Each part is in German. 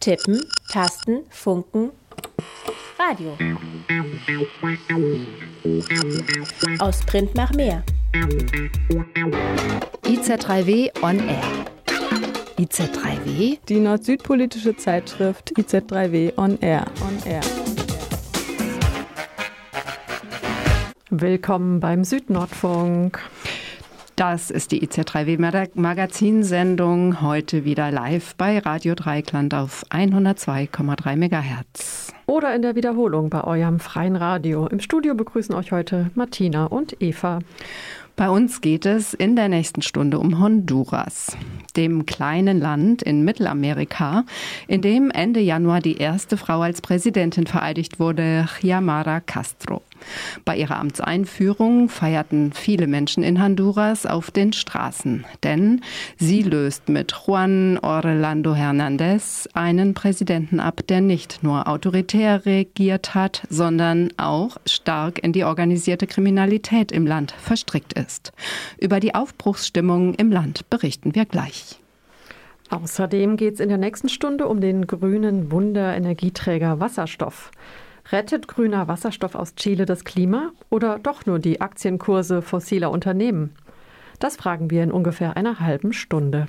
Tippen, Tasten, Funken, Radio. Aus Print nach mehr. IZ3W on Air. IZ3W? Die nord-süd-politische Zeitschrift IZ3W on Air. On Air. Willkommen beim Südnordfunk. Das ist die IZ3W Magazinsendung, heute wieder live bei Radio Dreikland auf 102,3 MHz. Oder in der Wiederholung bei eurem freien Radio. Im Studio begrüßen euch heute Martina und Eva. Bei uns geht es in der nächsten Stunde um Honduras, dem kleinen Land in Mittelamerika, in dem Ende Januar die erste Frau als Präsidentin vereidigt wurde, Xiomara Castro. Bei ihrer Amtseinführung feierten viele Menschen in Honduras auf den Straßen, denn sie löst mit Juan Orlando Hernández einen Präsidenten ab, der nicht nur autoritär regiert hat, sondern auch stark in die organisierte Kriminalität im Land verstrickt ist. Über die Aufbruchsstimmung im Land berichten wir gleich. Außerdem geht es in der nächsten Stunde um den grünen Wunderenergieträger Wasserstoff. Rettet grüner Wasserstoff aus Chile das Klima oder doch nur die Aktienkurse fossiler Unternehmen? Das fragen wir in ungefähr einer halben Stunde.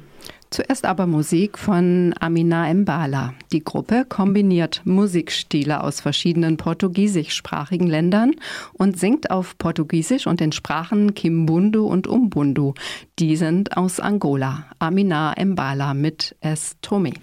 Zuerst aber Musik von Amina Mbala. Die Gruppe kombiniert Musikstile aus verschiedenen portugiesischsprachigen Ländern und singt auf Portugiesisch und den Sprachen Kimbundu und Umbundu. Die sind aus Angola. Amina Mbala mit S. Tommy.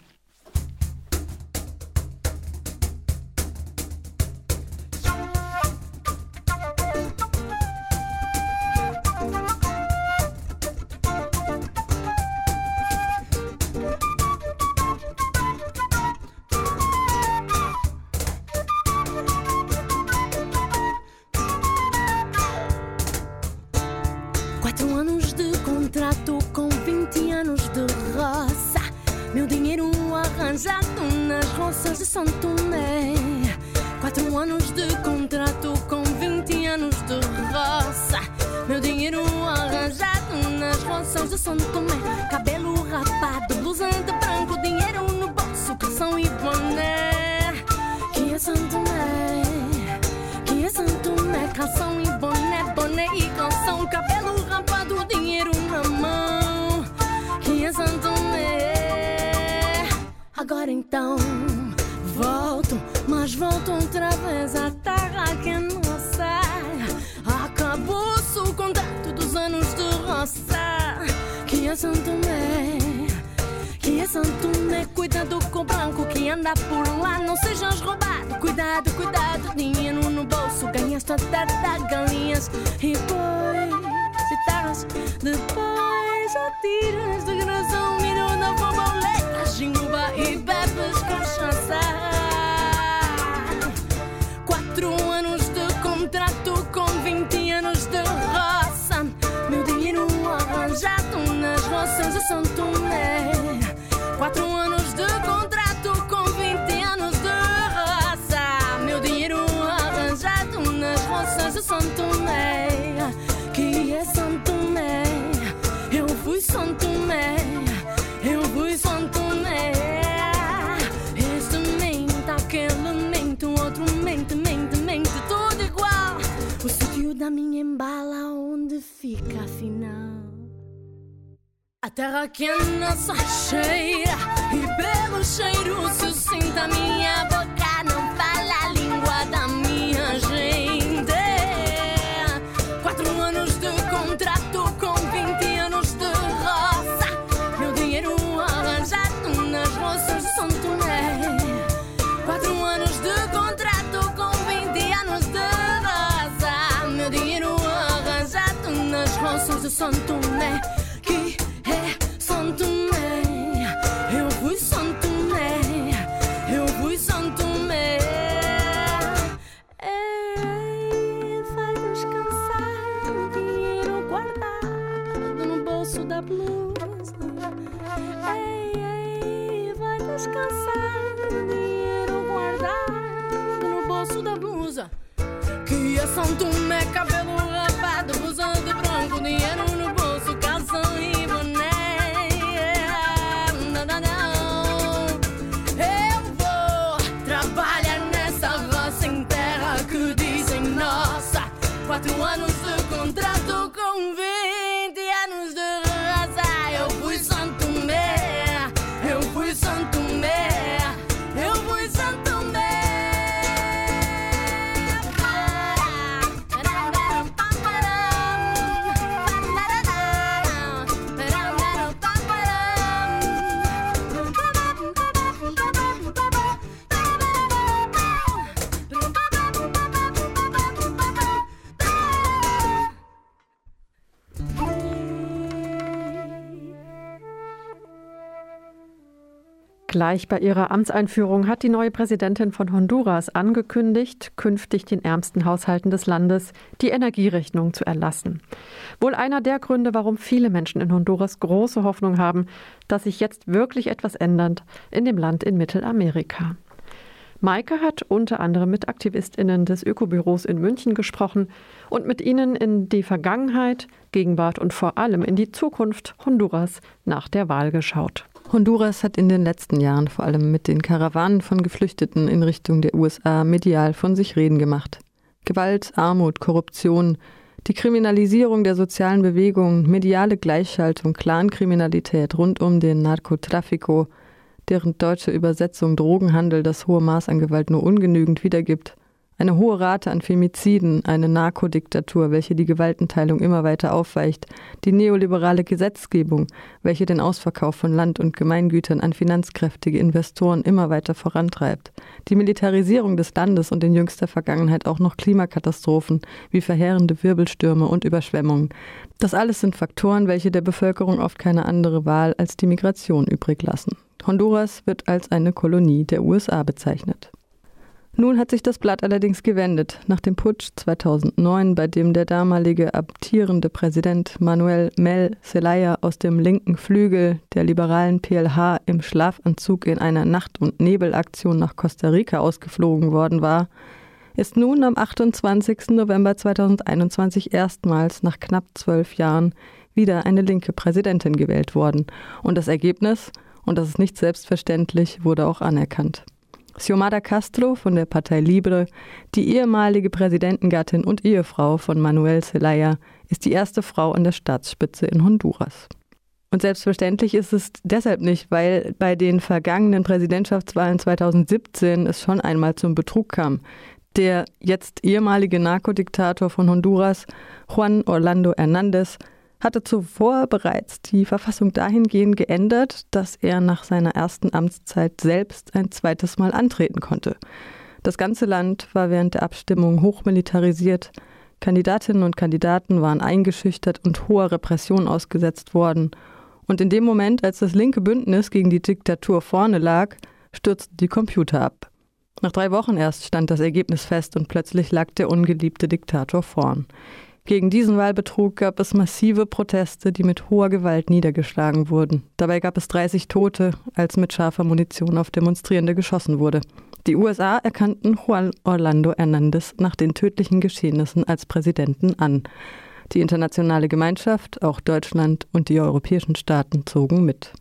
Santo me, eu fui Santomé. Este mente, aquele mente, outro mente, mente, mente, tudo igual. O sítio da minha embala, onde fica a final? A terra que é nossa cheira, e pelo cheiro se sinta minha boca. santo né que é santo né eu fui santo né eu fui santo né Ei, vai descansar o dinheiro guardado no bolso da blusa. Ei, ei vai descansar o dinheiro guardado no bolso da blusa. Que é santo Gleich bei ihrer Amtseinführung hat die neue Präsidentin von Honduras angekündigt, künftig den ärmsten Haushalten des Landes die Energierechnung zu erlassen. Wohl einer der Gründe, warum viele Menschen in Honduras große Hoffnung haben, dass sich jetzt wirklich etwas ändert in dem Land in Mittelamerika. Maike hat unter anderem mit AktivistInnen des Ökobüros in München gesprochen und mit ihnen in die Vergangenheit, Gegenwart und vor allem in die Zukunft Honduras nach der Wahl geschaut. Honduras hat in den letzten Jahren vor allem mit den Karawanen von Geflüchteten in Richtung der USA medial von sich reden gemacht. Gewalt, Armut, Korruption, die Kriminalisierung der sozialen Bewegungen, mediale Gleichschaltung, Clankriminalität rund um den Narcotrafico, deren deutsche Übersetzung Drogenhandel das hohe Maß an Gewalt nur ungenügend wiedergibt, eine hohe Rate an Femiziden, eine Narkodiktatur, welche die Gewaltenteilung immer weiter aufweicht, die neoliberale Gesetzgebung, welche den Ausverkauf von Land und Gemeingütern an finanzkräftige Investoren immer weiter vorantreibt, die Militarisierung des Landes und in jüngster Vergangenheit auch noch Klimakatastrophen wie verheerende Wirbelstürme und Überschwemmungen. Das alles sind Faktoren, welche der Bevölkerung oft keine andere Wahl als die Migration übrig lassen. Honduras wird als eine Kolonie der USA bezeichnet. Nun hat sich das Blatt allerdings gewendet. Nach dem Putsch 2009, bei dem der damalige abtierende Präsident Manuel Mel Zelaya aus dem linken Flügel der liberalen PLH im Schlafanzug in einer Nacht- und Nebelaktion nach Costa Rica ausgeflogen worden war, ist nun am 28. November 2021 erstmals nach knapp zwölf Jahren wieder eine linke Präsidentin gewählt worden. Und das Ergebnis, und das ist nicht selbstverständlich, wurde auch anerkannt. Xiomara Castro von der Partei Libre, die ehemalige Präsidentengattin und Ehefrau von Manuel Zelaya, ist die erste Frau an der Staatsspitze in Honduras. Und selbstverständlich ist es deshalb nicht, weil bei den vergangenen Präsidentschaftswahlen 2017 es schon einmal zum Betrug kam. Der jetzt ehemalige Narkodiktator von Honduras, Juan Orlando Hernández, hatte zuvor bereits die Verfassung dahingehend geändert, dass er nach seiner ersten Amtszeit selbst ein zweites Mal antreten konnte. Das ganze Land war während der Abstimmung hochmilitarisiert. Kandidatinnen und Kandidaten waren eingeschüchtert und hoher Repression ausgesetzt worden. Und in dem Moment, als das linke Bündnis gegen die Diktatur vorne lag, stürzten die Computer ab. Nach drei Wochen erst stand das Ergebnis fest und plötzlich lag der ungeliebte Diktator vorn. Gegen diesen Wahlbetrug gab es massive Proteste, die mit hoher Gewalt niedergeschlagen wurden. Dabei gab es 30 Tote, als mit scharfer Munition auf Demonstrierende geschossen wurde. Die USA erkannten Juan Orlando Hernández nach den tödlichen Geschehnissen als Präsidenten an. Die internationale Gemeinschaft, auch Deutschland und die europäischen Staaten zogen mit.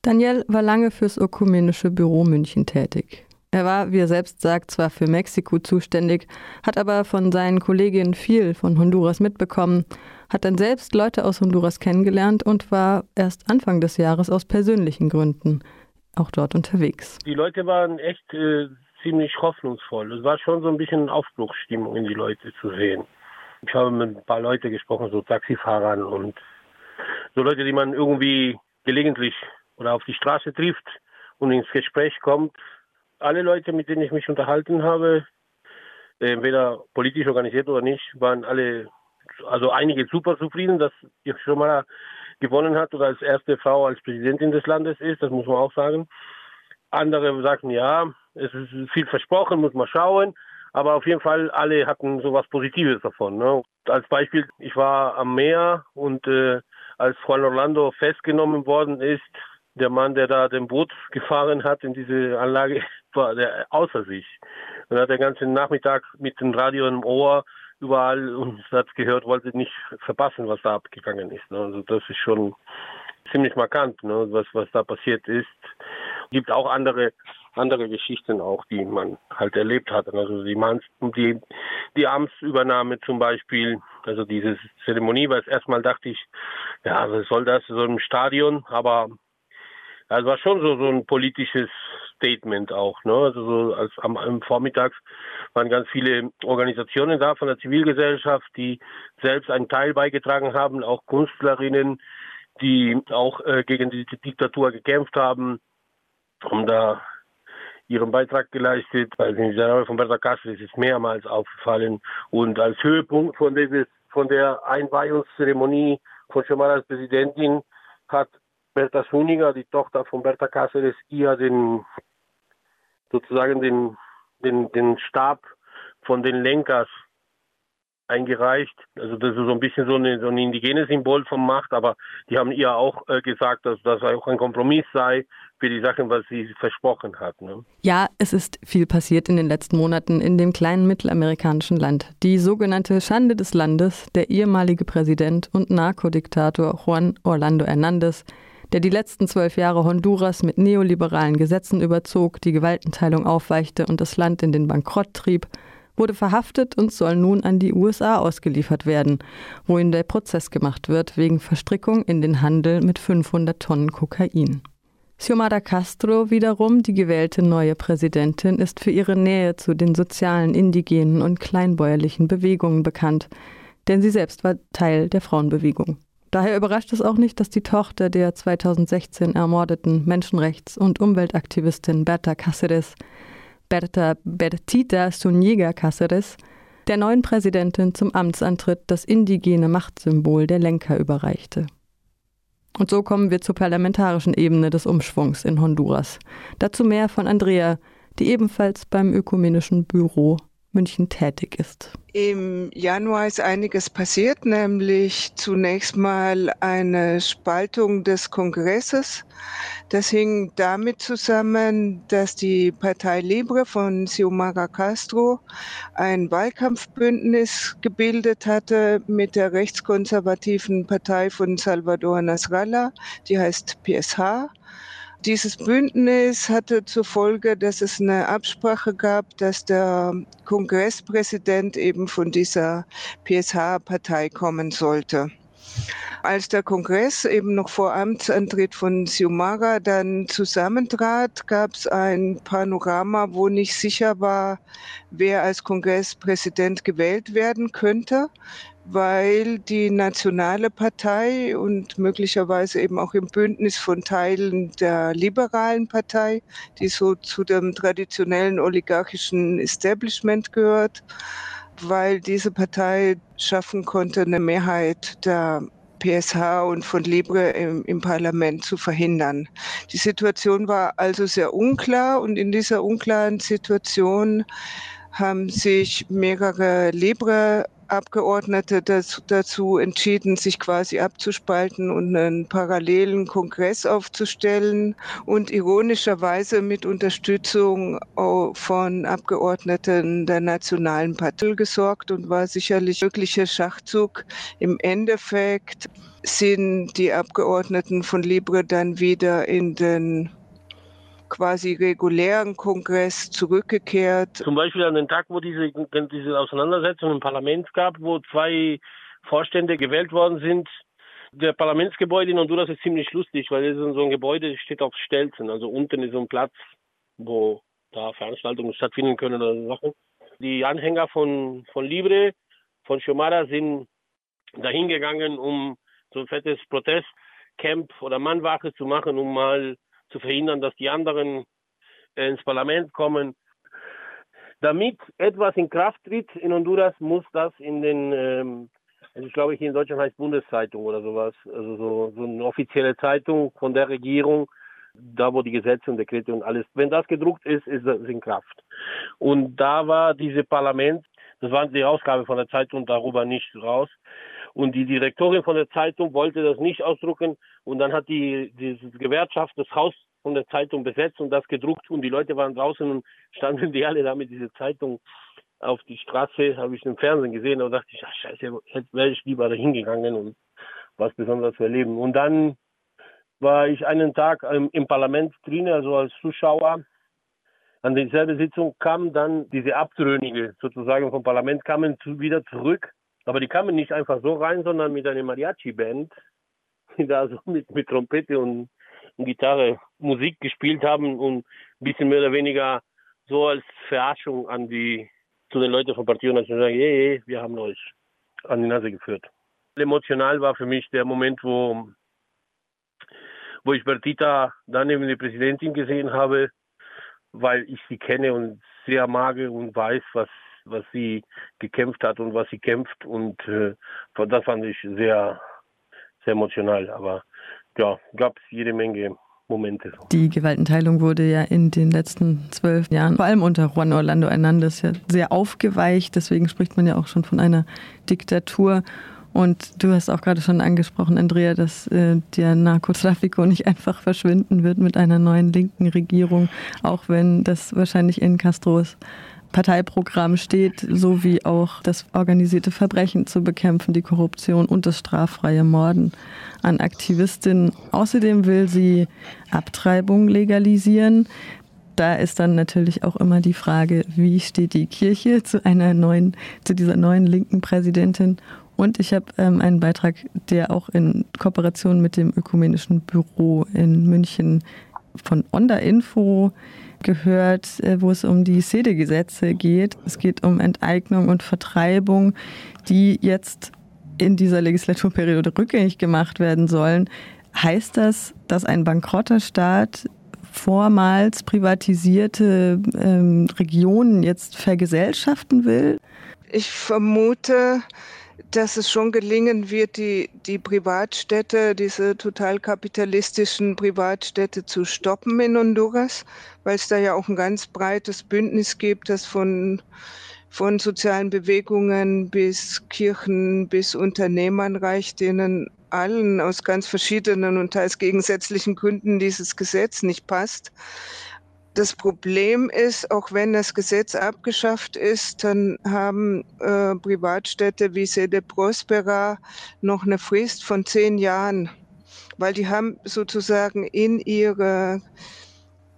Daniel war lange fürs Ökumenische Büro München tätig. Er war, wie er selbst sagt, zwar für Mexiko zuständig, hat aber von seinen Kolleginnen viel von Honduras mitbekommen, hat dann selbst Leute aus Honduras kennengelernt und war erst Anfang des Jahres aus persönlichen Gründen auch dort unterwegs. Die Leute waren echt äh, ziemlich hoffnungsvoll. Es war schon so ein bisschen Aufbruchsstimmung in die Leute zu sehen. Ich habe mit ein paar Leuten gesprochen, so Taxifahrern und so Leute, die man irgendwie gelegentlich oder auf die Straße trifft und ins Gespräch kommt alle Leute, mit denen ich mich unterhalten habe, entweder politisch organisiert oder nicht, waren alle, also einige super zufrieden, dass schon mal gewonnen hat oder als erste Frau als Präsidentin des Landes ist, das muss man auch sagen. Andere sagten, ja, es ist viel versprochen, muss man schauen. Aber auf jeden Fall, alle hatten so was Positives davon. Ne? Als Beispiel, ich war am Meer und äh, als Juan Orlando festgenommen worden ist, der Mann, der da den Boot gefahren hat in diese Anlage, war der außer sich. Und hat den ganzen Nachmittag mit dem Radio im Ohr überall und hat gehört, wollte nicht verpassen, was da abgegangen ist. Ne? Also das ist schon ziemlich markant, ne? was, was da passiert ist. Gibt auch andere andere Geschichten auch, die man halt erlebt hat. Also die, die, die Amtsübernahme zum Beispiel, also diese Zeremonie, weil erstmal dachte ich, ja, was soll das, so im Stadion, aber es war schon so, so ein politisches Statement auch. Ne? Also so als am, am Vormittags waren ganz viele Organisationen da von der Zivilgesellschaft, die selbst einen Teil beigetragen haben, auch Künstlerinnen, die auch äh, gegen die Diktatur gekämpft haben, um da ihren Beitrag geleistet. Also in der von Berta Cáceres ist mehrmals aufgefallen. Und als Höhepunkt von, dieses, von der Einweihungszeremonie von Schumann als Präsidentin hat Berta Suniger, die Tochter von Berta Cáceres, ihr den sozusagen den, den, den Stab von den Lenkers eingereicht. Also das ist so ein bisschen so, eine, so ein indigenes Symbol von Macht, aber die haben ihr auch äh, gesagt, dass das auch ein Kompromiss sei für die Sachen, was sie versprochen hat. Ne? Ja, es ist viel passiert in den letzten Monaten in dem kleinen mittelamerikanischen Land. Die sogenannte Schande des Landes, der ehemalige Präsident und Narkodiktator Juan Orlando Hernández, der die letzten zwölf Jahre Honduras mit neoliberalen Gesetzen überzog, die Gewaltenteilung aufweichte und das Land in den Bankrott trieb, wurde verhaftet und soll nun an die USA ausgeliefert werden, wohin der Prozess gemacht wird wegen Verstrickung in den Handel mit 500 Tonnen Kokain. Xiomara Castro wiederum, die gewählte neue Präsidentin, ist für ihre Nähe zu den sozialen, indigenen und kleinbäuerlichen Bewegungen bekannt, denn sie selbst war Teil der Frauenbewegung. Daher überrascht es auch nicht, dass die Tochter der 2016 ermordeten Menschenrechts- und Umweltaktivistin Berta Cáceres Berta Bertita Zuniga Cáceres der neuen Präsidentin zum Amtsantritt das indigene Machtsymbol der Lenker überreichte. Und so kommen wir zur parlamentarischen Ebene des Umschwungs in Honduras. Dazu mehr von Andrea, die ebenfalls beim Ökumenischen Büro München tätig ist. Im Januar ist einiges passiert, nämlich zunächst mal eine Spaltung des Kongresses. Das hing damit zusammen, dass die Partei Libre von Xiomara Castro ein Wahlkampfbündnis gebildet hatte mit der rechtskonservativen Partei von Salvador Nasrallah, die heißt PSH. Dieses Bündnis hatte zur Folge, dass es eine Absprache gab, dass der Kongresspräsident eben von dieser PSH-Partei kommen sollte. Als der Kongress eben noch vor Amtsantritt von Xiomara dann zusammentrat, gab es ein Panorama, wo nicht sicher war, wer als Kongresspräsident gewählt werden könnte weil die nationale Partei und möglicherweise eben auch im Bündnis von Teilen der liberalen Partei, die so zu dem traditionellen oligarchischen Establishment gehört, weil diese Partei schaffen konnte, eine Mehrheit der PSH und von Libre im, im, Parlament zu verhindern. Die Situation war also sehr unklar und in dieser unklaren Situation haben sich mehrere Libre Abgeordnete das, dazu entschieden, sich quasi abzuspalten und einen parallelen Kongress aufzustellen und ironischerweise mit Unterstützung von Abgeordneten der Nationalen Partei gesorgt und war sicherlich wirklicher Schachzug. Im Endeffekt sind die Abgeordneten von Libre dann wieder in den quasi regulären Kongress zurückgekehrt. Zum Beispiel an den Tag, wo diese, diese Auseinandersetzung im Parlament gab, wo zwei Vorstände gewählt worden sind. Der Parlamentsgebäude in Honduras ist ziemlich lustig, weil es ist so ein Gebäude, das steht auf Stelzen. Also unten ist so ein Platz, wo da Veranstaltungen stattfinden können oder Sachen. Die Anhänger von, von Libre, von Xiomara sind dahin gegangen, um so ein fettes Protestcamp oder Mannwache zu machen, um mal zu verhindern, dass die anderen äh, ins Parlament kommen. Damit etwas in Kraft tritt in Honduras, muss das in den, ähm, also ich glaube, hier in Deutschland heißt Bundeszeitung oder sowas, also so, so eine offizielle Zeitung von der Regierung, da wo die Gesetze und Dekrete und alles, wenn das gedruckt ist, ist das in Kraft. Und da war diese Parlament, das war die Ausgabe von der Zeitung darüber nicht raus. Und die Direktorin von der Zeitung wollte das nicht ausdrucken. Und dann hat die, die Gewerkschaft das Haus von der Zeitung besetzt und das gedruckt. Und die Leute waren draußen und standen die alle da mit dieser Zeitung auf die Straße. Habe ich im Fernsehen gesehen und dachte ich, ach scheiße, wäre ich lieber da hingegangen und was Besonderes erleben. Und dann war ich einen Tag im, im Parlament drin, also als Zuschauer. an dieselbe Sitzung kamen dann diese Abtrünnige sozusagen vom Parlament kamen zu, wieder zurück. Aber die kamen nicht einfach so rein, sondern mit einer Mariachi-Band, die da so mit, mit Trompete und, Gitarre Musik gespielt haben und ein bisschen mehr oder weniger so als Verarschung an die zu den Leuten von Partio Nacional sagen, hey, hey, wir haben euch an die Nase geführt. Emotional war für mich der Moment, wo, wo ich Bertita dann eben die Präsidentin gesehen habe, weil ich sie kenne und sehr mag und weiß, was, was sie gekämpft hat und was sie kämpft. Und äh, das fand ich sehr, sehr emotional. Aber ja, gab es jede Menge Momente. Die Gewaltenteilung wurde ja in den letzten zwölf Jahren, vor allem unter Juan Orlando Hernandez, ja sehr aufgeweicht. Deswegen spricht man ja auch schon von einer Diktatur. Und du hast auch gerade schon angesprochen, Andrea, dass äh, der Narkotrafiko nicht einfach verschwinden wird mit einer neuen linken Regierung, auch wenn das wahrscheinlich in Castros Parteiprogramm steht, sowie auch das organisierte Verbrechen zu bekämpfen, die Korruption und das straffreie Morden an Aktivistinnen. Außerdem will sie Abtreibung legalisieren. Da ist dann natürlich auch immer die Frage, wie steht die Kirche zu einer neuen, zu dieser neuen linken Präsidentin und ich habe ähm, einen Beitrag, der auch in Kooperation mit dem Ökumenischen Büro in München von Onda Info gehört, äh, wo es um die Sede-Gesetze geht. Es geht um Enteignung und Vertreibung, die jetzt in dieser Legislaturperiode rückgängig gemacht werden sollen. Heißt das, dass ein bankrotter Staat vormals privatisierte ähm, Regionen jetzt vergesellschaften will? Ich vermute, dass es schon gelingen wird, die, die Privatstädte, diese total kapitalistischen Privatstädte zu stoppen in Honduras, weil es da ja auch ein ganz breites Bündnis gibt, das von, von sozialen Bewegungen bis Kirchen bis Unternehmern reicht, denen allen aus ganz verschiedenen und teils gegensätzlichen Gründen dieses Gesetz nicht passt. Das Problem ist, auch wenn das Gesetz abgeschafft ist, dann haben äh, Privatstädte wie Sede Prospera noch eine Frist von zehn Jahren, weil die haben sozusagen in ihre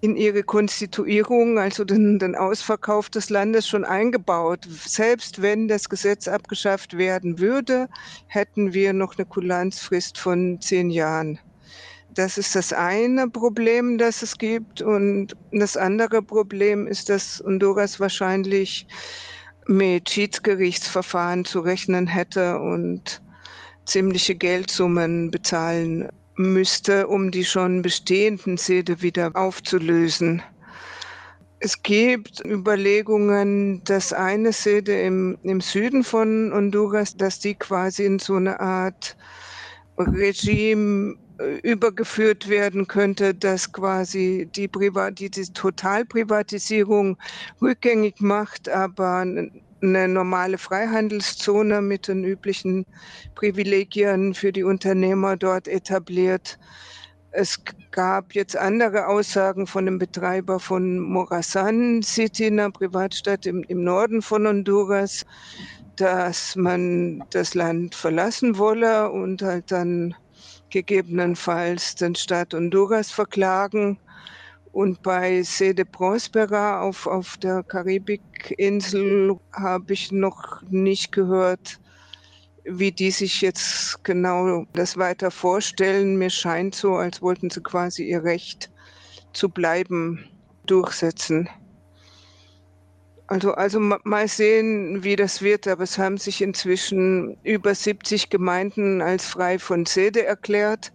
in ihre Konstituierung, also den, den Ausverkauf des Landes schon eingebaut. Selbst wenn das Gesetz abgeschafft werden würde, hätten wir noch eine Kulanzfrist von zehn Jahren. Das ist das eine Problem, das es gibt. Und das andere Problem ist, dass Honduras wahrscheinlich mit Schiedsgerichtsverfahren zu rechnen hätte und ziemliche Geldsummen bezahlen müsste, um die schon bestehenden Sede wieder aufzulösen. Es gibt Überlegungen, dass eine Sede im, im Süden von Honduras, dass die quasi in so eine Art Regime übergeführt werden könnte, dass quasi die, Privat die, die Totalprivatisierung rückgängig macht, aber eine normale Freihandelszone mit den üblichen Privilegien für die Unternehmer dort etabliert. Es gab jetzt andere Aussagen von dem Betreiber von Morazan City, einer Privatstadt im, im Norden von Honduras, dass man das Land verlassen wolle und halt dann gegebenenfalls den Staat Honduras verklagen. Und bei Sede Prospera auf, auf der Karibikinsel habe ich noch nicht gehört, wie die sich jetzt genau das weiter vorstellen. Mir scheint so, als wollten sie quasi ihr Recht zu bleiben durchsetzen. Also, also mal sehen, wie das wird. Aber es haben sich inzwischen über 70 Gemeinden als frei von Sede erklärt.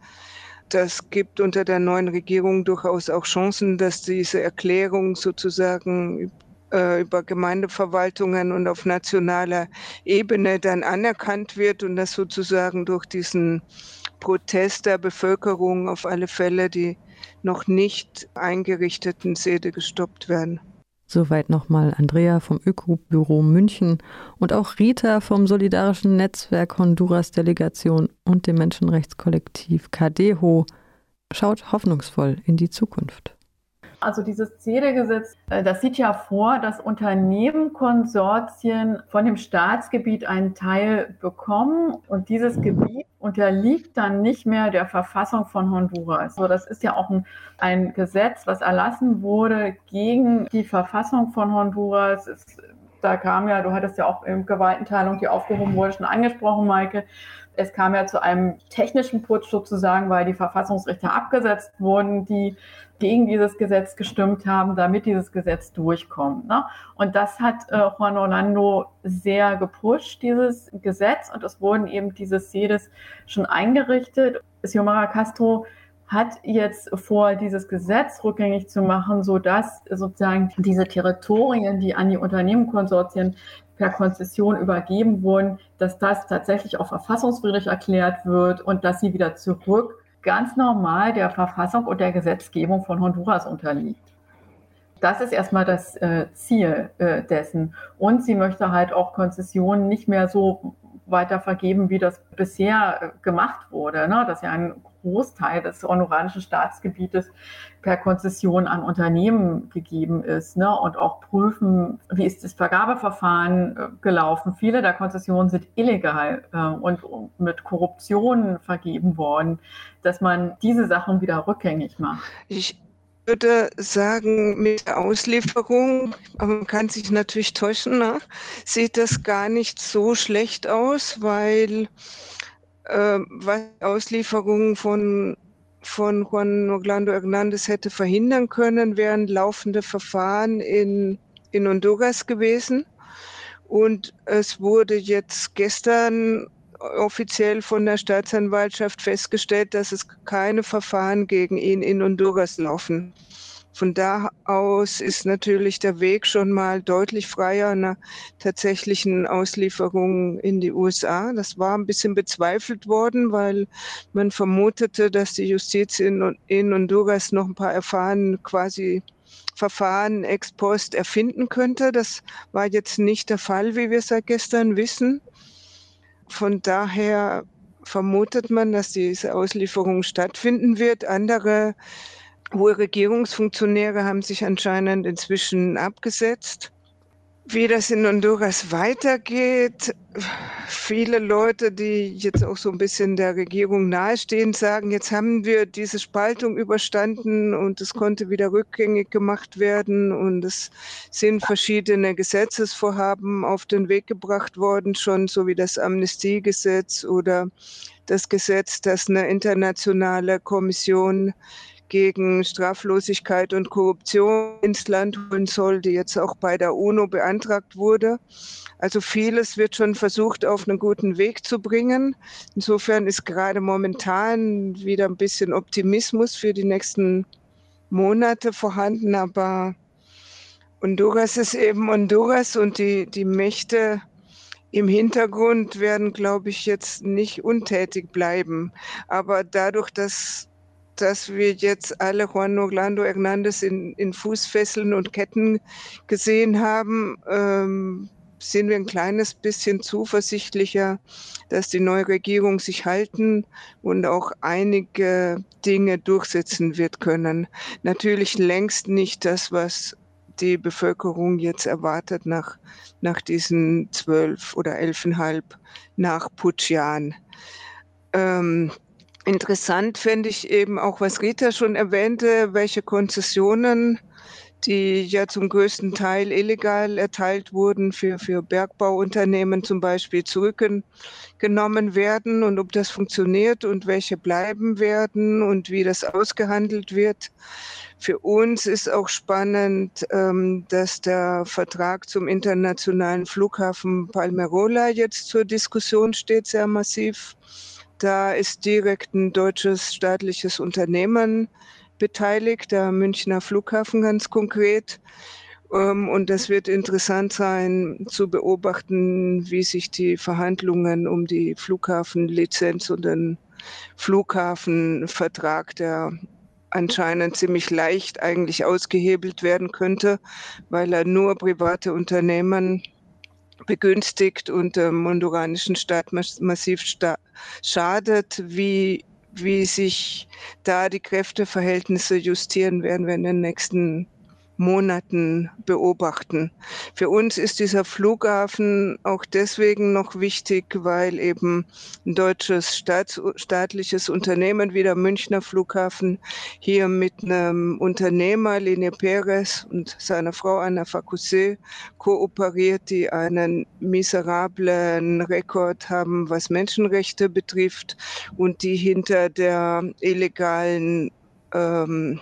Das gibt unter der neuen Regierung durchaus auch Chancen, dass diese Erklärung sozusagen äh, über Gemeindeverwaltungen und auf nationaler Ebene dann anerkannt wird und dass sozusagen durch diesen Protest der Bevölkerung auf alle Fälle die noch nicht eingerichteten Sede gestoppt werden. Soweit nochmal Andrea vom Ökobüro München und auch Rita vom Solidarischen Netzwerk Honduras Delegation und dem Menschenrechtskollektiv Cadeho schaut hoffnungsvoll in die Zukunft. Also dieses CEDE-Gesetz, äh, das sieht ja vor, dass Unternehmen, Konsortien von dem Staatsgebiet einen Teil bekommen und dieses Gebiet unterliegt dann nicht mehr der Verfassung von Honduras. So, das ist ja auch ein, ein Gesetz, was erlassen wurde gegen die Verfassung von Honduras. Es, da kam ja, du hattest ja auch in Gewaltenteilung, die aufgehoben wurde, schon angesprochen, Maike. Es kam ja zu einem technischen Putsch sozusagen, weil die Verfassungsrichter abgesetzt wurden, die gegen dieses Gesetz gestimmt haben, damit dieses Gesetz durchkommt. Ne? Und das hat äh, Juan Orlando sehr gepusht, dieses Gesetz. Und es wurden eben diese CEDES schon eingerichtet. Xiomara Castro hat jetzt vor, dieses Gesetz rückgängig zu machen, sodass sozusagen diese Territorien, die an die Unternehmenkonsortien per Konzession übergeben wurden, dass das tatsächlich auch verfassungswidrig erklärt wird und dass sie wieder zurück ganz normal der Verfassung und der Gesetzgebung von Honduras unterliegt. Das ist erstmal das äh, Ziel äh, dessen. Und sie möchte halt auch Konzessionen nicht mehr so weiter vergeben, wie das bisher äh, gemacht wurde. Ne? Dass ja ein Großteil des honoranischen Staatsgebietes per Konzession an Unternehmen gegeben ist ne? und auch prüfen, wie ist das Vergabeverfahren äh, gelaufen. Viele der Konzessionen sind illegal äh, und mit Korruption vergeben worden, dass man diese Sachen wieder rückgängig macht. Ich würde sagen, mit der Auslieferung, aber man kann sich natürlich täuschen, ne? sieht das gar nicht so schlecht aus, weil äh, was Auslieferung von, von Juan Orlando Hernandez hätte verhindern können, wären laufende Verfahren in, in Honduras gewesen. Und es wurde jetzt gestern offiziell von der Staatsanwaltschaft festgestellt, dass es keine Verfahren gegen ihn in Honduras laufen. Von da aus ist natürlich der Weg schon mal deutlich freier einer tatsächlichen Auslieferung in die USA. Das war ein bisschen bezweifelt worden, weil man vermutete, dass die Justiz in, in Honduras noch ein paar erfahren quasi Verfahren ex post erfinden könnte. Das war jetzt nicht der Fall, wie wir seit gestern wissen. Von daher vermutet man, dass diese Auslieferung stattfinden wird. Andere hohe Regierungsfunktionäre haben sich anscheinend inzwischen abgesetzt. Wie das in Honduras weitergeht, viele Leute, die jetzt auch so ein bisschen der Regierung nahestehen, sagen, jetzt haben wir diese Spaltung überstanden und es konnte wieder rückgängig gemacht werden und es sind verschiedene Gesetzesvorhaben auf den Weg gebracht worden, schon so wie das Amnestiegesetz oder das Gesetz, das eine internationale Kommission gegen Straflosigkeit und Korruption ins Land holen soll, die jetzt auch bei der UNO beantragt wurde. Also vieles wird schon versucht, auf einen guten Weg zu bringen. Insofern ist gerade momentan wieder ein bisschen Optimismus für die nächsten Monate vorhanden, aber Honduras ist eben Honduras und die, die Mächte im Hintergrund werden, glaube ich, jetzt nicht untätig bleiben. Aber dadurch, dass dass wir jetzt alle Juan Orlando Hernandez in, in Fußfesseln und Ketten gesehen haben, ähm, sind wir ein kleines bisschen zuversichtlicher, dass die neue Regierung sich halten und auch einige Dinge durchsetzen wird können. Natürlich längst nicht das, was die Bevölkerung jetzt erwartet nach, nach diesen zwölf oder elfeinhalb nach Putschjahren. Ähm, Interessant fände ich eben auch, was Rita schon erwähnte, welche Konzessionen, die ja zum größten Teil illegal erteilt wurden, für, für Bergbauunternehmen zum Beispiel zurückgenommen werden und ob das funktioniert und welche bleiben werden und wie das ausgehandelt wird. Für uns ist auch spannend, ähm, dass der Vertrag zum internationalen Flughafen Palmerola jetzt zur Diskussion steht, sehr massiv. Da ist direkt ein deutsches staatliches Unternehmen beteiligt, der Münchner Flughafen ganz konkret. Ähm, und das wird interessant sein zu beobachten, wie sich die Verhandlungen um die Flughafenlizenz und den Flughafenvertrag, der anscheinend ziemlich leicht eigentlich ausgehebelt werden könnte, weil er nur private Unternehmen begünstigt und dem honduranischen Staat massiv schadet, wie, wie sich da die Kräfteverhältnisse justieren werden wir in den nächsten Monaten beobachten. Für uns ist dieser Flughafen auch deswegen noch wichtig, weil eben ein deutsches Staats staatliches Unternehmen wie der Münchner Flughafen hier mit einem Unternehmer, Lene Perez und seiner Frau Anna Facusset kooperiert, die einen miserablen Rekord haben, was Menschenrechte betrifft und die hinter der illegalen ähm,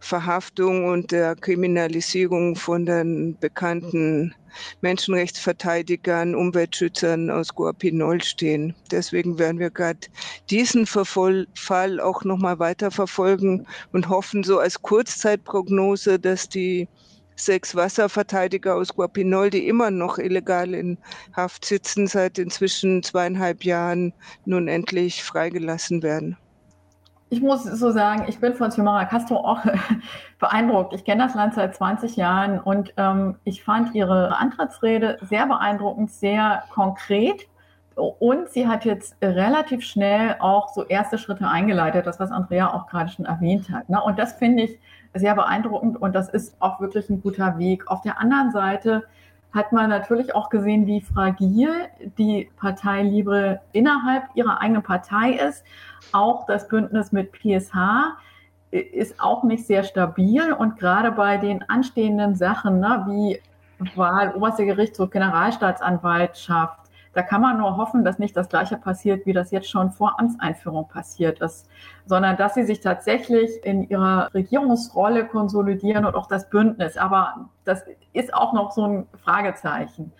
Verhaftung und der Kriminalisierung von den bekannten Menschenrechtsverteidigern, Umweltschützern aus Guapinol stehen. Deswegen werden wir gerade diesen Fall auch nochmal weiter verfolgen und hoffen so als Kurzzeitprognose, dass die sechs Wasserverteidiger aus Guapinol, die immer noch illegal in Haft sitzen, seit inzwischen zweieinhalb Jahren nun endlich freigelassen werden ich muss so sagen, ich bin von Xiomara Castro auch beeindruckt. Ich kenne das Land seit 20 Jahren und ähm, ich fand ihre Antrittsrede sehr beeindruckend, sehr konkret. Und sie hat jetzt relativ schnell auch so erste Schritte eingeleitet, das, was Andrea auch gerade schon erwähnt hat. Ne? Und das finde ich sehr beeindruckend und das ist auch wirklich ein guter Weg. Auf der anderen Seite hat man natürlich auch gesehen, wie fragil die Partei Libre innerhalb ihrer eigenen Partei ist. Auch das Bündnis mit PSH ist auch nicht sehr stabil und gerade bei den anstehenden Sachen, ne, wie Wahl, Oberste Gerichtshof, Generalstaatsanwaltschaft, da kann man nur hoffen, dass nicht das Gleiche passiert, wie das jetzt schon vor Amtseinführung passiert ist, sondern dass sie sich tatsächlich in ihrer Regierungsrolle konsolidieren und auch das Bündnis. Aber das ist auch noch so ein Fragezeichen.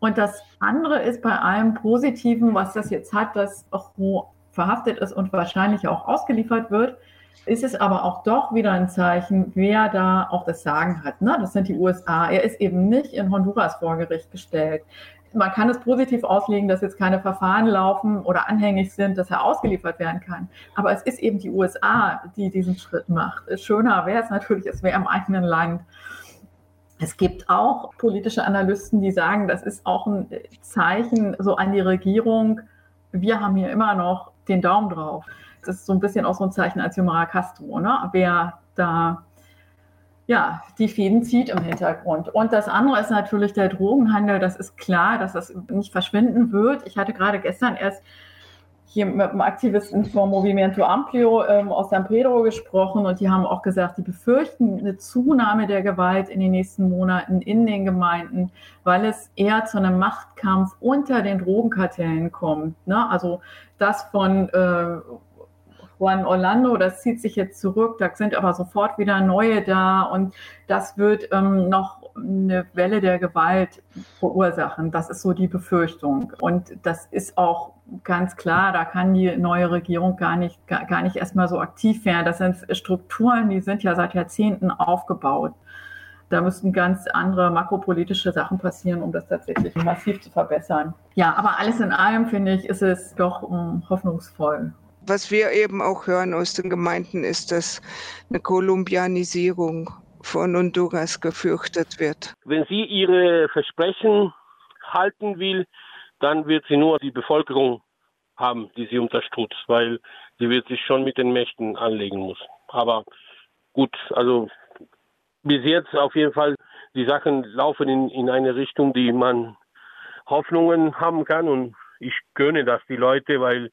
Und das andere ist bei allem Positiven, was das jetzt hat, dass Ro verhaftet ist und wahrscheinlich auch ausgeliefert wird, ist es aber auch doch wieder ein Zeichen, wer da auch das Sagen hat. Ne? Das sind die USA. Er ist eben nicht in Honduras vor Gericht gestellt man kann es positiv auslegen, dass jetzt keine Verfahren laufen oder anhängig sind, dass er ausgeliefert werden kann. Aber es ist eben die USA, die diesen Schritt macht. Schöner wäre es natürlich, es wäre im eigenen Land. Es gibt auch politische Analysten, die sagen, das ist auch ein Zeichen so an die Regierung. Wir haben hier immer noch den Daumen drauf. Das ist so ein bisschen auch so ein Zeichen als Xiomara Castro, ne? wer da ja, die Fäden zieht im Hintergrund. Und das andere ist natürlich der Drogenhandel. Das ist klar, dass das nicht verschwinden wird. Ich hatte gerade gestern erst hier mit einem Aktivisten vom Movimento Amplio ähm, aus San Pedro gesprochen und die haben auch gesagt, die befürchten eine Zunahme der Gewalt in den nächsten Monaten in den Gemeinden, weil es eher zu einem Machtkampf unter den Drogenkartellen kommt. Ne? Also das von äh, Juan Orlando, das zieht sich jetzt zurück, da sind aber sofort wieder neue da und das wird ähm, noch eine Welle der Gewalt verursachen. Das ist so die Befürchtung. Und das ist auch ganz klar, da kann die neue Regierung gar nicht, gar, nicht erstmal so aktiv werden. Das sind Strukturen, die sind ja seit Jahrzehnten aufgebaut. Da müssten ganz andere makropolitische Sachen passieren, um das tatsächlich massiv zu verbessern. Ja, aber alles in allem finde ich, ist es doch um, hoffnungsvoll. Was wir eben auch hören aus den Gemeinden ist, dass eine Kolumbianisierung von Honduras gefürchtet wird. Wenn sie ihre Versprechen halten will, dann wird sie nur die Bevölkerung haben, die sie unterstützt, weil sie wird sich schon mit den Mächten anlegen muss. Aber gut, also bis jetzt auf jeden Fall, die Sachen laufen in, in eine Richtung, die man Hoffnungen haben kann und ich gönne das die Leute, weil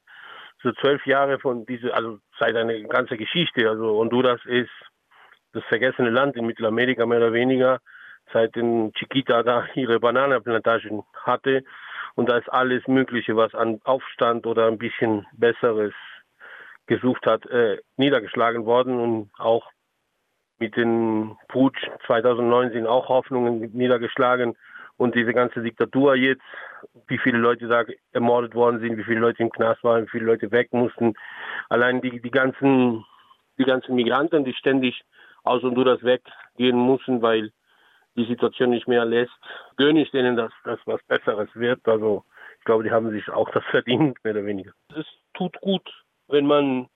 so zwölf Jahre von diese, also seit eine ganze Geschichte. Also Honduras ist das vergessene Land in Mittelamerika mehr oder weniger, seit den Chiquita da ihre Bananenplantagen hatte. Und da ist alles Mögliche, was an Aufstand oder ein bisschen Besseres gesucht hat, äh, niedergeschlagen worden und auch mit dem Putsch 2009 sind auch Hoffnungen niedergeschlagen. Und diese ganze Diktatur jetzt, wie viele Leute da ermordet worden sind, wie viele Leute im Knast waren, wie viele Leute weg mussten. Allein die, die ganzen, die ganzen Migranten, die ständig aus Honduras weggehen mussten, weil die Situation nicht mehr lässt, gönne ich denen, dass das was Besseres wird. Also ich glaube, die haben sich auch das verdient, mehr oder weniger. Es tut gut, wenn man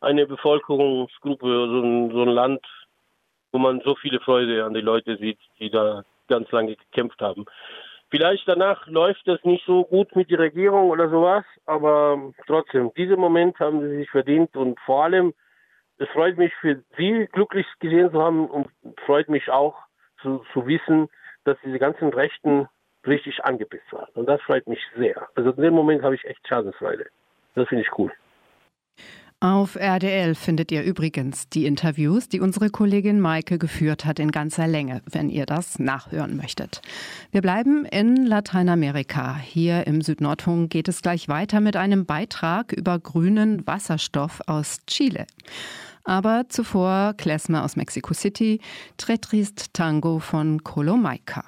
eine Bevölkerungsgruppe, so ein, so ein Land, wo man so viele Freude an die Leute sieht, die da ganz lange gekämpft haben. Vielleicht danach läuft das nicht so gut mit der Regierung oder sowas, aber trotzdem, diesen Moment haben sie sich verdient und vor allem es freut mich für Sie glücklich gesehen zu haben und freut mich auch zu, zu wissen, dass diese ganzen Rechten richtig angepisst waren. Und das freut mich sehr. Also in dem Moment habe ich echt Schadensfreude. Das finde ich cool. Auf RDL findet ihr übrigens die Interviews, die unsere Kollegin Maike geführt hat in ganzer Länge, wenn ihr das nachhören möchtet. Wir bleiben in Lateinamerika. Hier im Südnordfunk geht es gleich weiter mit einem Beitrag über grünen Wasserstoff aus Chile. Aber zuvor Klesmer aus Mexico City, Tretrist Tango von Colomaika.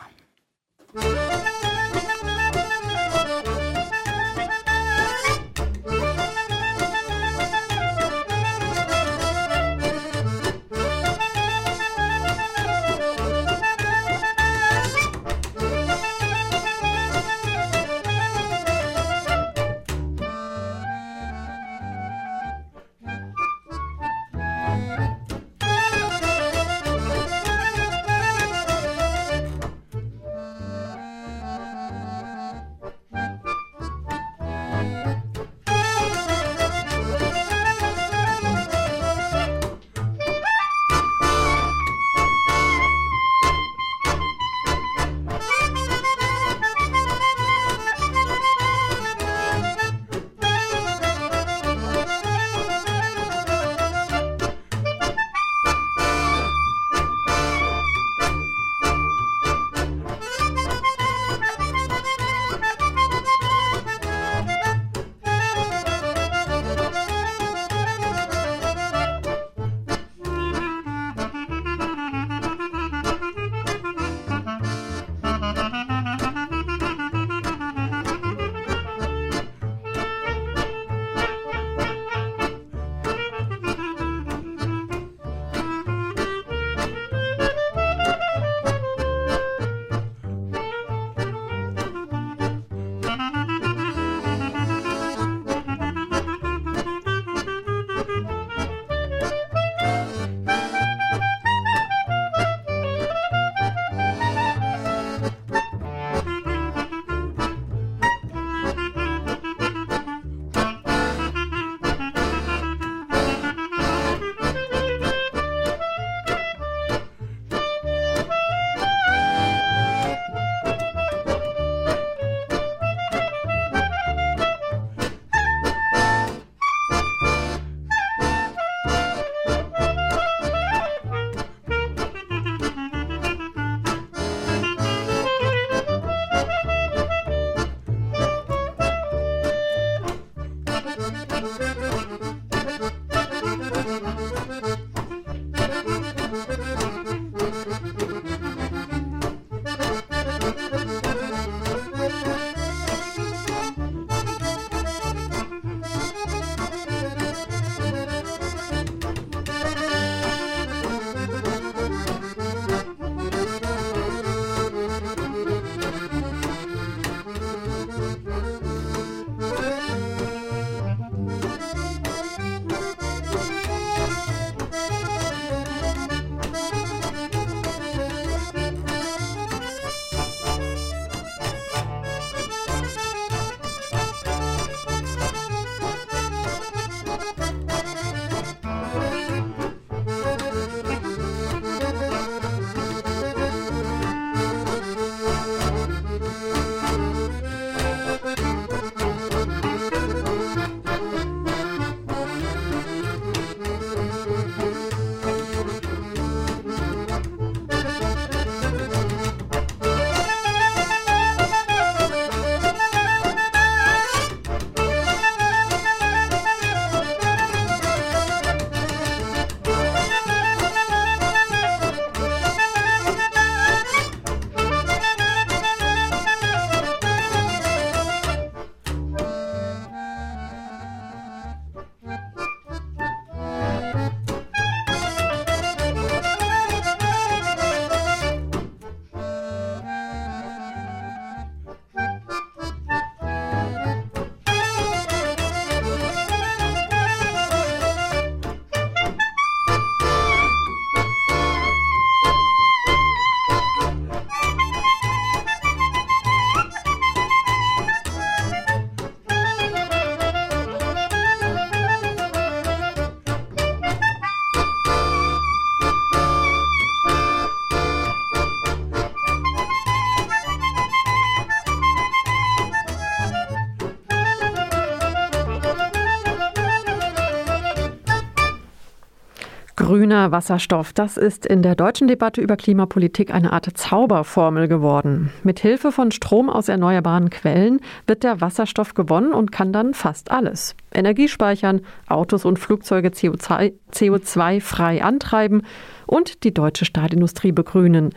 Grüner Wasserstoff, das ist in der deutschen Debatte über Klimapolitik eine Art Zauberformel geworden. Mit Hilfe von Strom aus erneuerbaren Quellen wird der Wasserstoff gewonnen und kann dann fast alles. Energie speichern, Autos und Flugzeuge CO2-frei antreiben und die deutsche Stahlindustrie begrünen.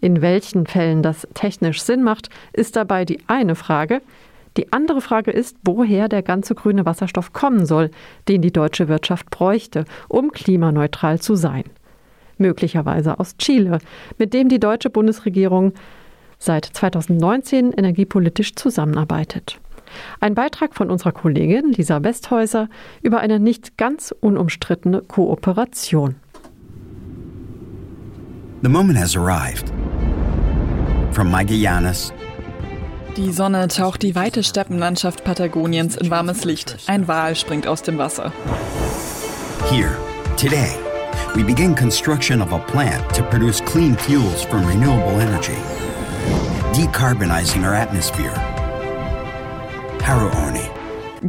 In welchen Fällen das technisch Sinn macht, ist dabei die eine Frage. Die andere Frage ist, woher der ganze grüne Wasserstoff kommen soll, den die deutsche Wirtschaft bräuchte, um klimaneutral zu sein. Möglicherweise aus Chile, mit dem die deutsche Bundesregierung seit 2019 energiepolitisch zusammenarbeitet. Ein Beitrag von unserer Kollegin Lisa Westhäuser über eine nicht ganz unumstrittene Kooperation. The moment has arrived. From Magallanes die Sonne taucht die weite Steppenlandschaft Patagoniens in warmes Licht. Ein Wal springt aus dem Wasser. Here, today, we begin construction of a plant to produce clean fuels from renewable energy, decarbonizing our atmosphere. Haruoni.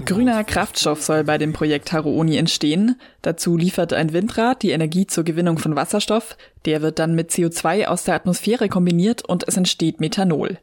Grüner Kraftstoff soll bei dem Projekt Haruoni entstehen. Dazu liefert ein Windrad die Energie zur Gewinnung von Wasserstoff. Der wird dann mit CO2 aus der Atmosphäre kombiniert und es entsteht Methanol.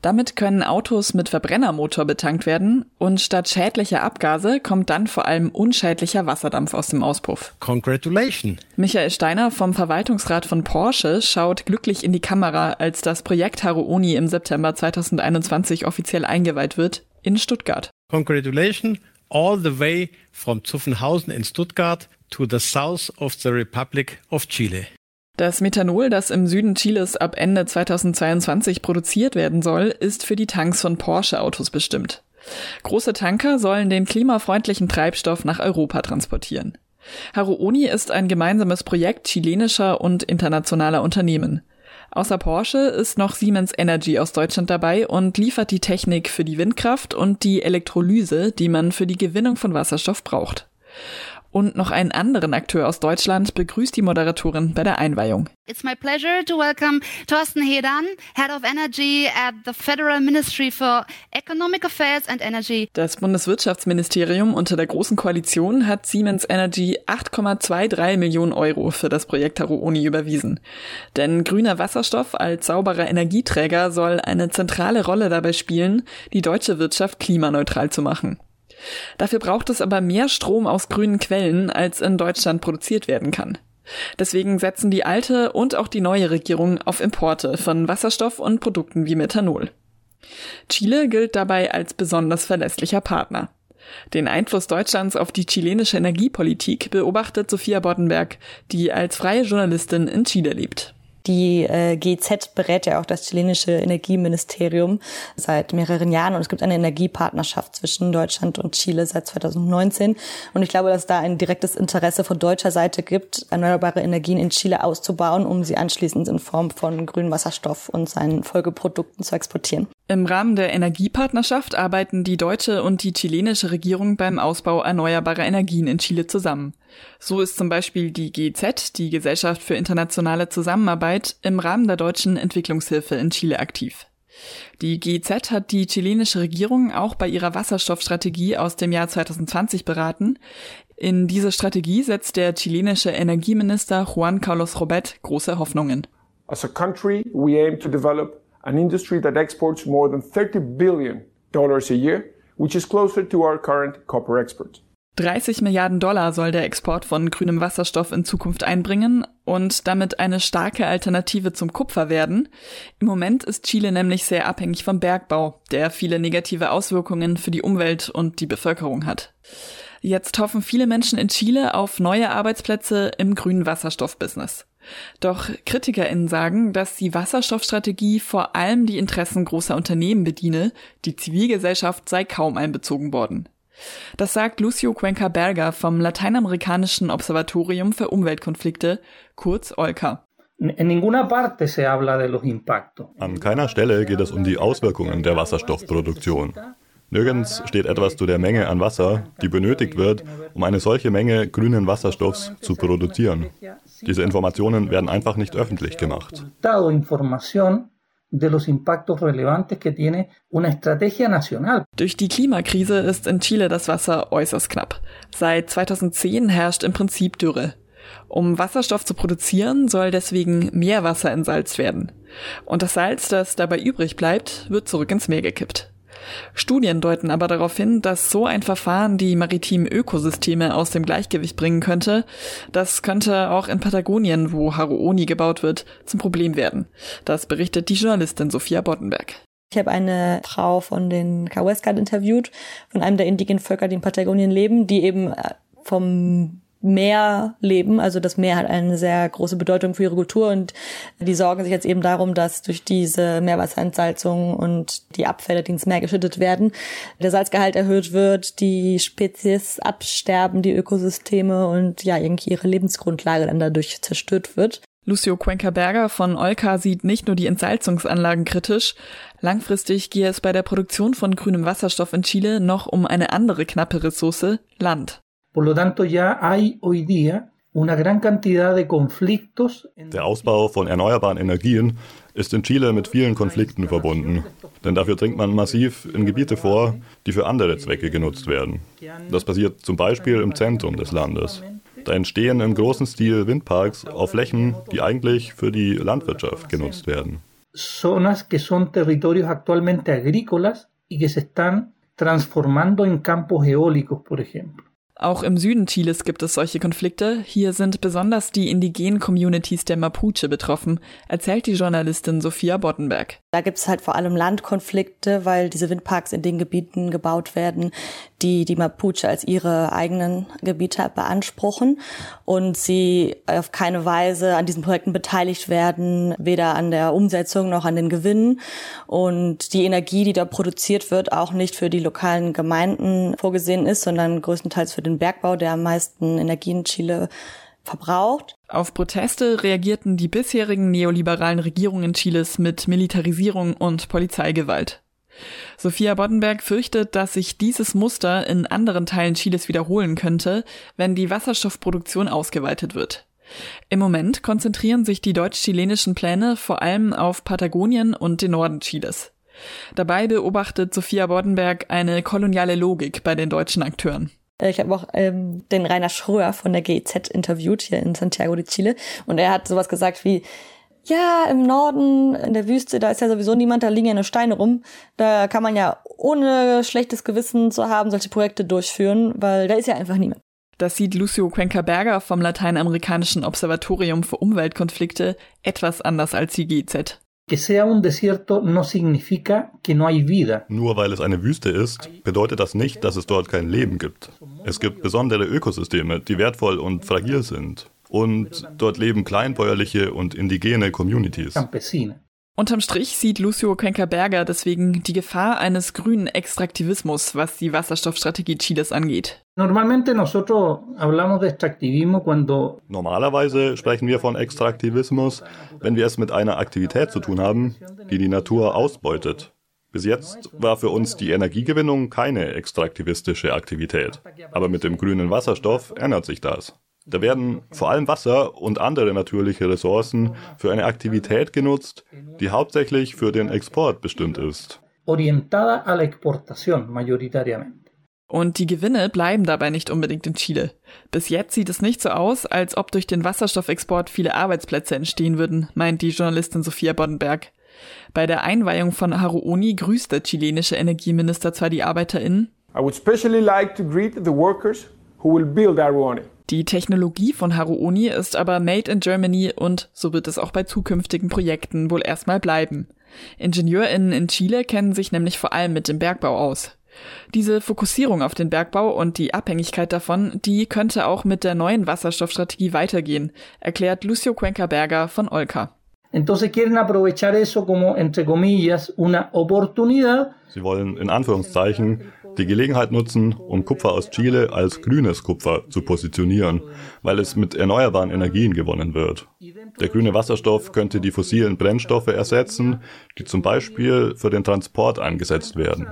Damit können Autos mit Verbrennermotor betankt werden und statt schädlicher Abgase kommt dann vor allem unschädlicher Wasserdampf aus dem Auspuff. Congratulations! Michael Steiner vom Verwaltungsrat von Porsche schaut glücklich in die Kamera, als das Projekt Haruoni im September 2021 offiziell eingeweiht wird in Stuttgart. Congratulations all the way from Zuffenhausen in Stuttgart to the south of the Republic of Chile. Das Methanol, das im Süden Chiles ab Ende 2022 produziert werden soll, ist für die Tanks von Porsche-Autos bestimmt. Große Tanker sollen den klimafreundlichen Treibstoff nach Europa transportieren. Haruoni ist ein gemeinsames Projekt chilenischer und internationaler Unternehmen. Außer Porsche ist noch Siemens Energy aus Deutschland dabei und liefert die Technik für die Windkraft und die Elektrolyse, die man für die Gewinnung von Wasserstoff braucht. Und noch einen anderen Akteur aus Deutschland begrüßt die Moderatorin bei der Einweihung. It's my pleasure to welcome Thorsten Hedan, Head of Energy at the Federal Ministry for Economic Affairs and Energy. Das Bundeswirtschaftsministerium unter der Großen Koalition hat Siemens Energy 8,23 Millionen Euro für das Projekt Haruoni überwiesen. Denn grüner Wasserstoff als sauberer Energieträger soll eine zentrale Rolle dabei spielen, die deutsche Wirtschaft klimaneutral zu machen. Dafür braucht es aber mehr Strom aus grünen Quellen, als in Deutschland produziert werden kann. Deswegen setzen die alte und auch die neue Regierung auf Importe von Wasserstoff und Produkten wie Methanol. Chile gilt dabei als besonders verlässlicher Partner. Den Einfluss Deutschlands auf die chilenische Energiepolitik beobachtet Sophia Boddenberg, die als freie Journalistin in Chile lebt. Die äh, GZ berät ja auch das chilenische Energieministerium seit mehreren Jahren und es gibt eine Energiepartnerschaft zwischen Deutschland und Chile seit 2019 und ich glaube, dass da ein direktes Interesse von deutscher Seite gibt, erneuerbare Energien in Chile auszubauen, um sie anschließend in Form von grünem Wasserstoff und seinen Folgeprodukten zu exportieren. Im Rahmen der Energiepartnerschaft arbeiten die deutsche und die chilenische Regierung beim Ausbau erneuerbarer Energien in Chile zusammen. So ist zum Beispiel die GZ, die Gesellschaft für internationale Zusammenarbeit, im Rahmen der deutschen Entwicklungshilfe in Chile aktiv. Die GZ hat die chilenische Regierung auch bei ihrer Wasserstoffstrategie aus dem Jahr 2020 beraten. In diese Strategie setzt der chilenische Energieminister Juan Carlos Robet große Hoffnungen. As a country, we aim to develop an industry that exports more than 30 billion dollars a year, which is closer to our current copper export. 30 Milliarden Dollar soll der Export von grünem Wasserstoff in Zukunft einbringen und damit eine starke Alternative zum Kupfer werden. Im Moment ist Chile nämlich sehr abhängig vom Bergbau, der viele negative Auswirkungen für die Umwelt und die Bevölkerung hat. Jetzt hoffen viele Menschen in Chile auf neue Arbeitsplätze im grünen Wasserstoffbusiness. Doch KritikerInnen sagen, dass die Wasserstoffstrategie vor allem die Interessen großer Unternehmen bediene, die Zivilgesellschaft sei kaum einbezogen worden. Das sagt Lucio Cuenca Berger vom Lateinamerikanischen Observatorium für Umweltkonflikte, kurz OLCA. An keiner Stelle geht es um die Auswirkungen der Wasserstoffproduktion. Nirgends steht etwas zu der Menge an Wasser, die benötigt wird, um eine solche Menge grünen Wasserstoffs zu produzieren. Diese Informationen werden einfach nicht öffentlich gemacht. Durch die Klimakrise ist in Chile das Wasser äußerst knapp. Seit 2010 herrscht im Prinzip Dürre. Um Wasserstoff zu produzieren, soll deswegen mehr Wasser entsalzt werden. Und das Salz, das dabei übrig bleibt, wird zurück ins Meer gekippt. Studien deuten aber darauf hin, dass so ein Verfahren die maritimen Ökosysteme aus dem Gleichgewicht bringen könnte. Das könnte auch in Patagonien, wo Haruoni gebaut wird, zum Problem werden. Das berichtet die Journalistin Sophia Boddenberg. Ich habe eine Frau von den Kaweskat interviewt, von einem der indigenen Völker, die in Patagonien leben, die eben äh, vom Meer leben. Also das Meer hat eine sehr große Bedeutung für ihre Kultur und die sorgen sich jetzt eben darum, dass durch diese Meerwasserentsalzung und die Abfälle, die ins Meer geschüttet werden, der Salzgehalt erhöht wird, die Spezies absterben, die Ökosysteme und ja, irgendwie ihre Lebensgrundlage dann dadurch zerstört wird. Lucio Cuenca-Berger von Olka sieht nicht nur die Entsalzungsanlagen kritisch, langfristig gehe es bei der Produktion von grünem Wasserstoff in Chile noch um eine andere knappe Ressource, Land. Por lo tanto, ya hay hoy día una gran cantidad de conflictos. Der Ausbau von erneuerbaren Energien ist in Chile mit vielen Konflikten verbunden. Denn dafür dringt man massiv in Gebiete vor, die für andere Zwecke genutzt werden. Das passiert zum Beispiel im Zentrum des Landes. Da entstehen im großen Stil Windparks auf Flächen, die eigentlich für die Landwirtschaft genutzt werden. Zonas que son territorios actualmente agrícolas y que se están transformando en campos eólicos, por ejemplo. Auch im Süden Chiles gibt es solche Konflikte. Hier sind besonders die indigenen Communities der Mapuche betroffen, erzählt die Journalistin Sophia Boddenberg. Da gibt es halt vor allem Landkonflikte, weil diese Windparks in den Gebieten gebaut werden, die die Mapuche als ihre eigenen Gebiete beanspruchen. Und sie auf keine Weise an diesen Projekten beteiligt werden, weder an der Umsetzung noch an den Gewinnen. Und die Energie, die da produziert wird, auch nicht für die lokalen Gemeinden vorgesehen ist, sondern größtenteils für den Bergbau, der am meisten Energie in Chile verbraucht. Auf Proteste reagierten die bisherigen neoliberalen Regierungen Chiles mit Militarisierung und Polizeigewalt. Sophia Boddenberg fürchtet, dass sich dieses Muster in anderen Teilen Chiles wiederholen könnte, wenn die Wasserstoffproduktion ausgeweitet wird. Im Moment konzentrieren sich die deutsch-chilenischen Pläne vor allem auf Patagonien und den Norden Chiles. Dabei beobachtet Sophia Boddenberg eine koloniale Logik bei den deutschen Akteuren. Ich habe auch ähm, den Rainer Schröer von der GIZ interviewt hier in Santiago de Chile und er hat sowas gesagt wie, ja, im Norden, in der Wüste, da ist ja sowieso niemand, da liegen ja nur Steine rum. Da kann man ja ohne schlechtes Gewissen zu haben solche Projekte durchführen, weil da ist ja einfach niemand. Das sieht Lucio Cuenca-Berger vom Lateinamerikanischen Observatorium für Umweltkonflikte etwas anders als die GIZ. Que sea un desierto no significa que no hay vida. Nur weil es eine Wüste ist, bedeutet das nicht, dass es dort kein Leben gibt. Es gibt besondere Ökosysteme, die wertvoll und fragil sind. Und dort leben kleinbäuerliche und indigene Communities. Unterm Strich sieht Lucio Cuenca-Berger deswegen die Gefahr eines grünen Extraktivismus, was die Wasserstoffstrategie Chiles angeht. Normalerweise sprechen wir von Extraktivismus, wenn wir es mit einer Aktivität zu tun haben, die die Natur ausbeutet. Bis jetzt war für uns die Energiegewinnung keine extraktivistische Aktivität. Aber mit dem grünen Wasserstoff ändert sich das. Da werden vor allem Wasser und andere natürliche Ressourcen für eine Aktivität genutzt, die hauptsächlich für den Export bestimmt ist. orientada a la exportación mayoritariamente. Und die Gewinne bleiben dabei nicht unbedingt in Chile. Bis jetzt sieht es nicht so aus, als ob durch den Wasserstoffexport viele Arbeitsplätze entstehen würden, meint die Journalistin Sophia Boddenberg. Bei der Einweihung von Haruoni grüßt der chilenische Energieminister zwar die ArbeiterInnen, I would especially like to greet the workers who will build Aruani. Die Technologie von Haruoni ist aber made in Germany und so wird es auch bei zukünftigen Projekten wohl erstmal bleiben. IngenieurInnen in Chile kennen sich nämlich vor allem mit dem Bergbau aus. Diese Fokussierung auf den Bergbau und die Abhängigkeit davon, die könnte auch mit der neuen Wasserstoffstrategie weitergehen, erklärt Lucio Cuenca-Berger von Olka. Entonces quieren aprovechar eso como, entre comillas, una oportunidad Sie wollen in Anführungszeichen die Gelegenheit nutzen, um Kupfer aus Chile als grünes Kupfer zu positionieren, weil es mit erneuerbaren Energien gewonnen wird. Der grüne Wasserstoff könnte die fossilen Brennstoffe ersetzen, die zum Beispiel für den Transport eingesetzt werden.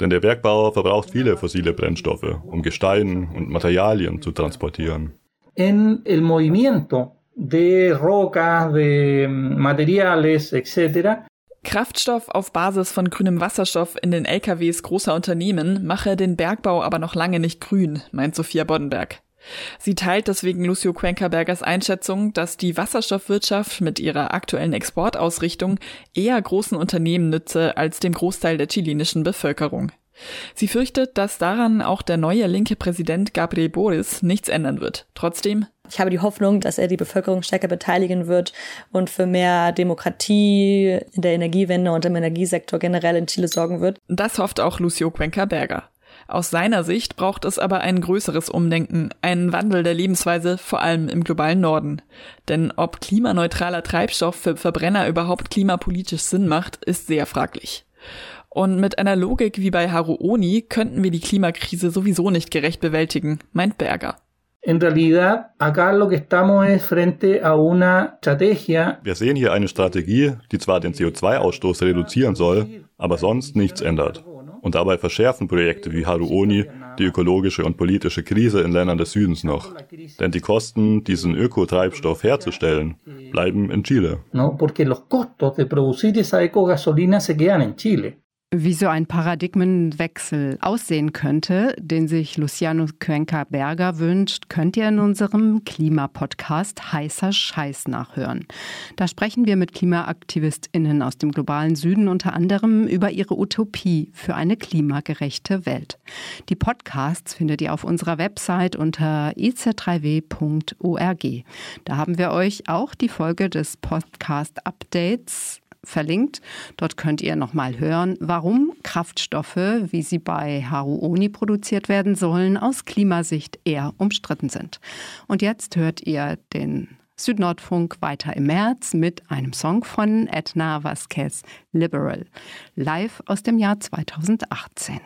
Denn der Bergbau verbraucht viele fossile Brennstoffe, um Gestein und Materialien zu transportieren. en el movimiento de rocas, de materiales, etcétera, Kraftstoff auf Basis von grünem Wasserstoff in den LKWs großer Unternehmen mache den Bergbau aber noch lange nicht grün, meint Sophia Boddenberg. Sie teilt deswegen Lucio Quenkerbergers Einschätzung, dass die Wasserstoffwirtschaft mit ihrer aktuellen Exportausrichtung eher großen Unternehmen nütze als dem Großteil der chilenischen Bevölkerung. Sie fürchtet, dass daran auch der neue linke Präsident Gabriel Boris nichts ändern wird. Trotzdem ich habe die Hoffnung, dass er die Bevölkerung stärker beteiligen wird und für mehr Demokratie in der Energiewende und im Energiesektor generell in Chile sorgen wird. Das hofft auch Lucio Cuenca Berger. Aus seiner Sicht braucht es aber ein größeres Umdenken, einen Wandel der Lebensweise, vor allem im globalen Norden. Denn ob klimaneutraler Treibstoff für Verbrenner überhaupt klimapolitisch Sinn macht, ist sehr fraglich. Und mit einer Logik wie bei Haru Oni könnten wir die Klimakrise sowieso nicht gerecht bewältigen, meint Berger. En realidad, acá lo que estamos es frente a una estrategia. Wir sehen hier eine Strategie, die zwar den CO2-Ausstoß reduzieren soll, aber sonst nichts ändert. Und dabei verschärfen Projekte wie Haruoni die ökologische und politische Krise in Ländern des Südens noch. Denn die Kosten, diesen Ökotreibstoff herzustellen, bleiben in Chile. No, porque los costos de producir esa ecogasolina se quedan en Chile. Wie so ein Paradigmenwechsel aussehen könnte, den sich Luciano Cuenca Berger wünscht, könnt ihr in unserem Klimapodcast Heißer Scheiß nachhören. Da sprechen wir mit KlimaaktivistInnen aus dem globalen Süden unter anderem über ihre Utopie für eine klimagerechte Welt. Die Podcasts findet ihr auf unserer Website unter iz3w.org. Da haben wir euch auch die Folge des Podcast-Updates verlinkt. Dort könnt ihr nochmal hören, warum Kraftstoffe, wie sie bei Haruoni produziert werden sollen, aus Klimasicht eher umstritten sind. Und jetzt hört ihr den Südnordfunk weiter im März mit einem Song von Edna Vasquez Liberal, live aus dem Jahr 2018.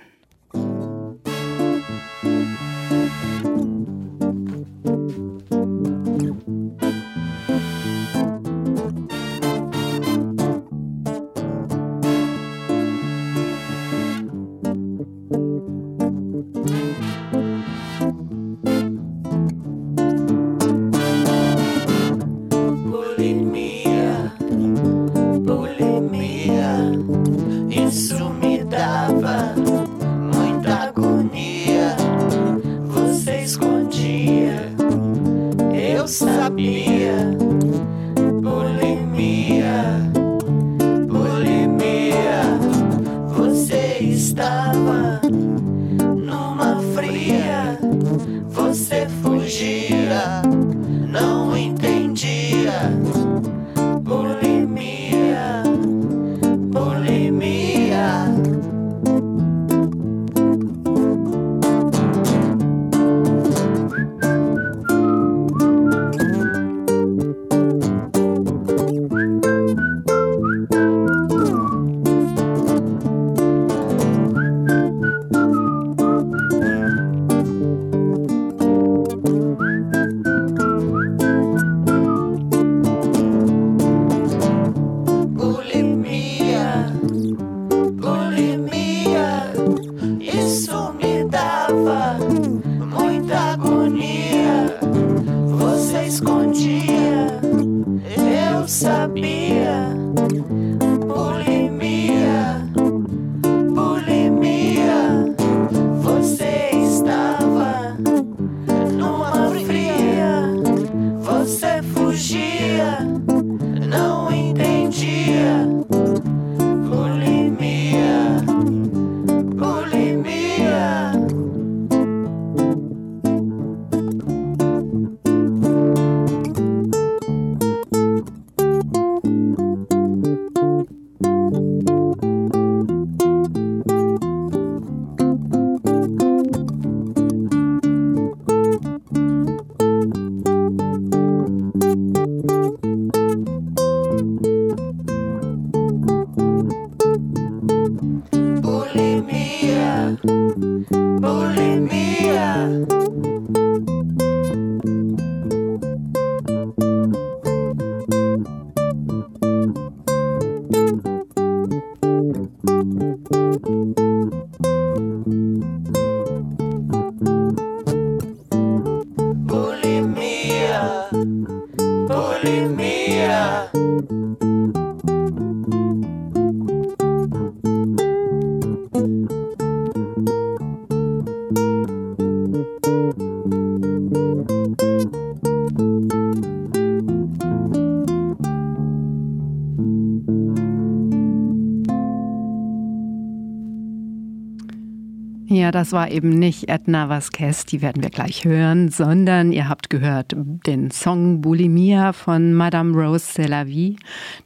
das war eben nicht Edna Vasquez, die werden wir gleich hören, sondern ihr habt gehört den Song Bulimia von Madame Rose Selavi.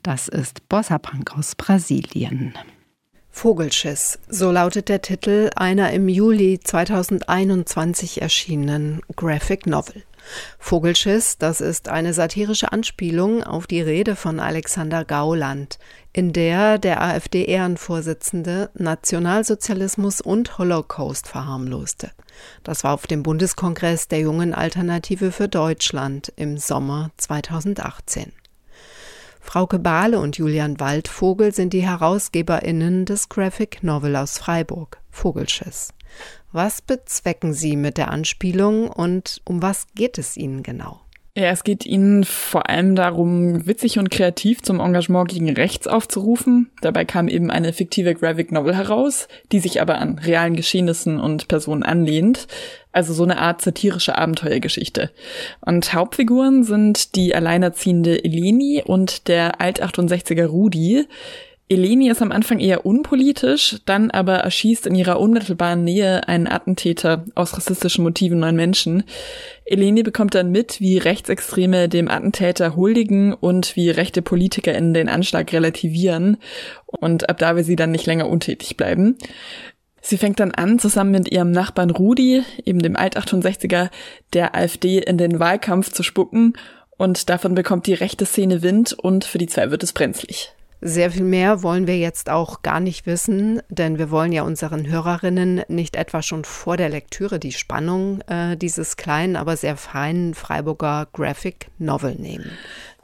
Das ist Bossa Punk aus Brasilien. Vogelschiss, so lautet der Titel einer im Juli 2021 erschienenen Graphic Novel. Vogelschiss, das ist eine satirische Anspielung auf die Rede von Alexander Gauland, in der der AfD-Ehrenvorsitzende Nationalsozialismus und Holocaust verharmloste. Das war auf dem Bundeskongress der Jungen Alternative für Deutschland im Sommer 2018. Frauke Bahle und Julian Waldvogel sind die HerausgeberInnen des Graphic Novel aus Freiburg, Vogelschiss. Was bezwecken Sie mit der Anspielung und um was geht es Ihnen genau? Ja, es geht ihnen vor allem darum, witzig und kreativ zum Engagement gegen rechts aufzurufen. Dabei kam eben eine fiktive Graphic Novel heraus, die sich aber an realen Geschehnissen und Personen anlehnt. Also so eine Art satirische Abenteuergeschichte. Und Hauptfiguren sind die alleinerziehende Eleni und der Alt-68er Rudi. Eleni ist am Anfang eher unpolitisch, dann aber erschießt in ihrer unmittelbaren Nähe einen Attentäter aus rassistischen Motiven neun Menschen. Eleni bekommt dann mit, wie Rechtsextreme dem Attentäter huldigen und wie rechte PolitikerInnen den Anschlag relativieren und ab da will sie dann nicht länger untätig bleiben. Sie fängt dann an, zusammen mit ihrem Nachbarn Rudi, eben dem Alt-68er, der AfD in den Wahlkampf zu spucken und davon bekommt die rechte Szene Wind und für die zwei wird es brenzlig. Sehr viel mehr wollen wir jetzt auch gar nicht wissen, denn wir wollen ja unseren Hörerinnen nicht etwa schon vor der Lektüre die Spannung äh, dieses kleinen, aber sehr feinen Freiburger Graphic Novel nehmen.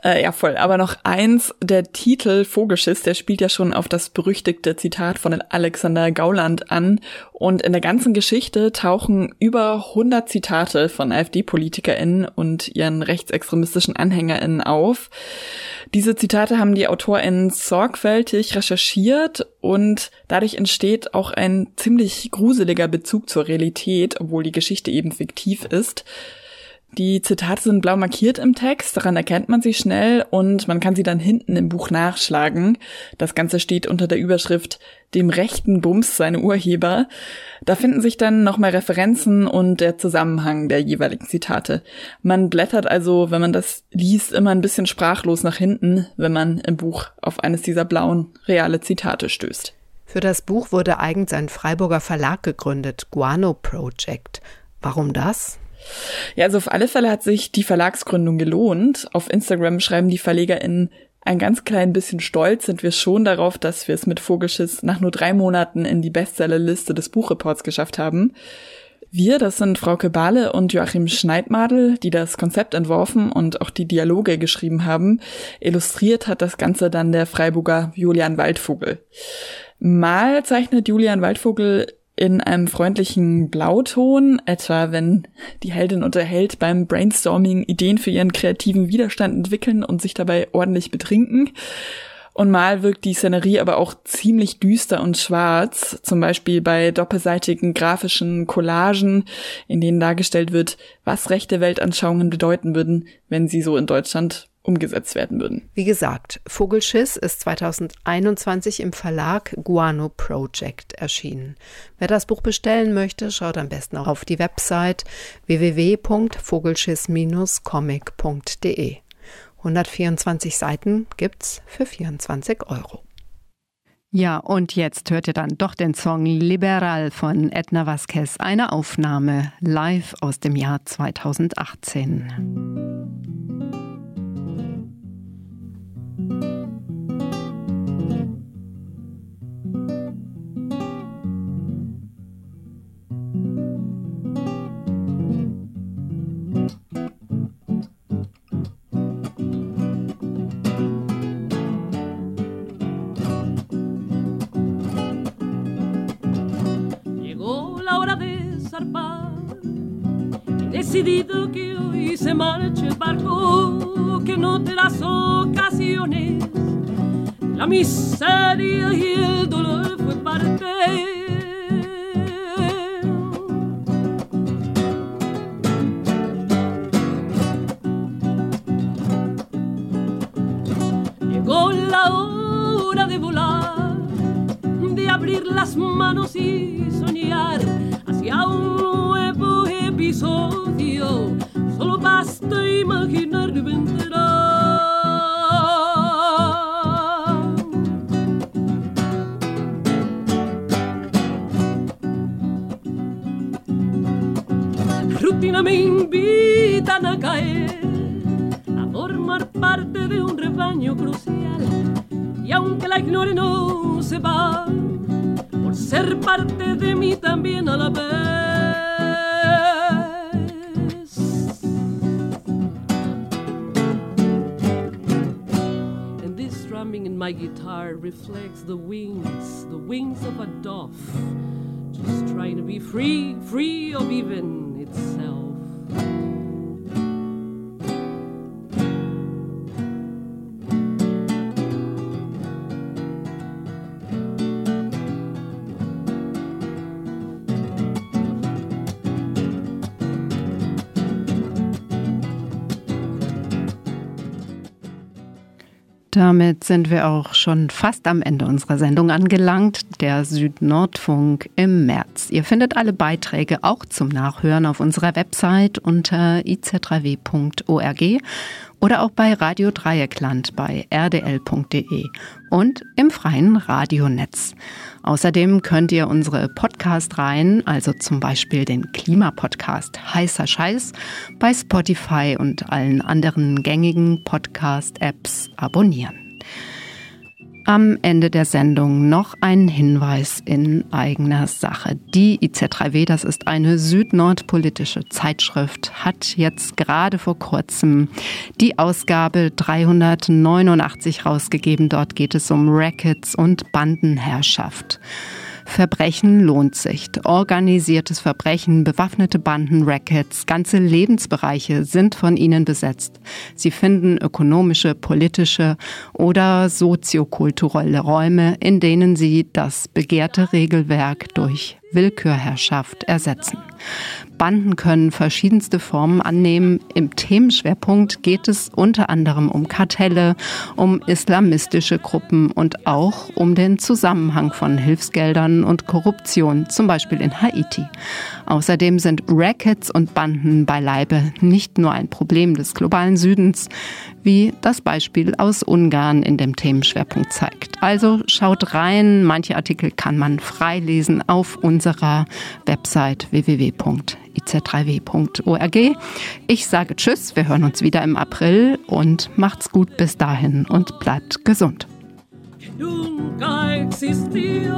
Äh, ja, voll. Aber noch eins, der Titel Vogelschiss, der spielt ja schon auf das berüchtigte Zitat von Alexander Gauland an. Und in der ganzen Geschichte tauchen über 100 Zitate von AfD-PolitikerInnen und ihren rechtsextremistischen AnhängerInnen auf. Diese Zitate haben die AutorInnen sorgfältig recherchiert und dadurch entsteht auch ein ziemlich gruseliger Bezug zur Realität, obwohl die Geschichte eben fiktiv ist. Die Zitate sind blau markiert im Text, daran erkennt man sie schnell und man kann sie dann hinten im Buch nachschlagen. Das Ganze steht unter der Überschrift Dem rechten Bums seine Urheber. Da finden sich dann nochmal Referenzen und der Zusammenhang der jeweiligen Zitate. Man blättert also, wenn man das liest, immer ein bisschen sprachlos nach hinten, wenn man im Buch auf eines dieser blauen, reale Zitate stößt. Für das Buch wurde eigens ein Freiburger Verlag gegründet, Guano Project. Warum das? Ja, also auf alle Fälle hat sich die Verlagsgründung gelohnt. Auf Instagram schreiben die VerlegerInnen ein ganz klein bisschen stolz sind wir schon darauf, dass wir es mit Vogelschiss nach nur drei Monaten in die Bestsellerliste des Buchreports geschafft haben. Wir, das sind Frau Kebale und Joachim Schneidmadel, die das Konzept entworfen und auch die Dialoge geschrieben haben. Illustriert hat das Ganze dann der Freiburger Julian Waldvogel. Mal zeichnet Julian Waldvogel in einem freundlichen Blauton, etwa wenn die Heldin und der Held beim Brainstorming Ideen für ihren kreativen Widerstand entwickeln und sich dabei ordentlich betrinken. Und mal wirkt die Szenerie aber auch ziemlich düster und schwarz, zum Beispiel bei doppelseitigen grafischen Collagen, in denen dargestellt wird, was rechte Weltanschauungen bedeuten würden, wenn sie so in Deutschland umgesetzt werden würden. Wie gesagt, Vogelschiss ist 2021 im Verlag Guano Project erschienen. Wer das Buch bestellen möchte, schaut am besten auch auf die Website www.vogelschiss-comic.de. 124 Seiten gibt's für 24 Euro. Ja, und jetzt hört ihr dann doch den Song Liberal von Edna Vasquez, eine Aufnahme live aus dem Jahr 2018. Decidido que hoy se marche el barco que no te las ocasiones. La miseria y el dolor fue parte. Wings of a dove. Just trying to be free, free of even Damit sind wir auch schon fast am Ende unserer Sendung angelangt, der Südnordfunk im März. Ihr findet alle Beiträge auch zum Nachhören auf unserer Website unter iz3w.org oder auch bei Radio Dreieckland bei rdl.de und im freien Radionetz. Außerdem könnt ihr unsere Podcast-Reihen, also zum Beispiel den Klimapodcast Heißer Scheiß, bei Spotify und allen anderen gängigen Podcast-Apps abonnieren. Am Ende der Sendung noch ein Hinweis in eigener Sache. Die IZ3W, das ist eine süd-nord-politische Zeitschrift, hat jetzt gerade vor kurzem die Ausgabe 389 rausgegeben. Dort geht es um Rackets und Bandenherrschaft. Verbrechen lohnt sich. Organisiertes Verbrechen, bewaffnete Banden, Rackets, ganze Lebensbereiche sind von ihnen besetzt. Sie finden ökonomische, politische oder soziokulturelle Räume, in denen sie das begehrte Regelwerk durch Willkürherrschaft ersetzen. Banden können verschiedenste Formen annehmen. Im Themenschwerpunkt geht es unter anderem um Kartelle, um islamistische Gruppen und auch um den Zusammenhang von Hilfsgeldern und Korruption, zum Beispiel in Haiti. Außerdem sind Rackets und Banden beileibe nicht nur ein Problem des globalen Südens, wie das Beispiel aus Ungarn in dem Themenschwerpunkt zeigt. Also schaut rein, manche Artikel kann man freilesen auf unserer Website www.iz3w.org. Ich sage Tschüss, wir hören uns wieder im April und macht's gut bis dahin und bleibt gesund. nunca existió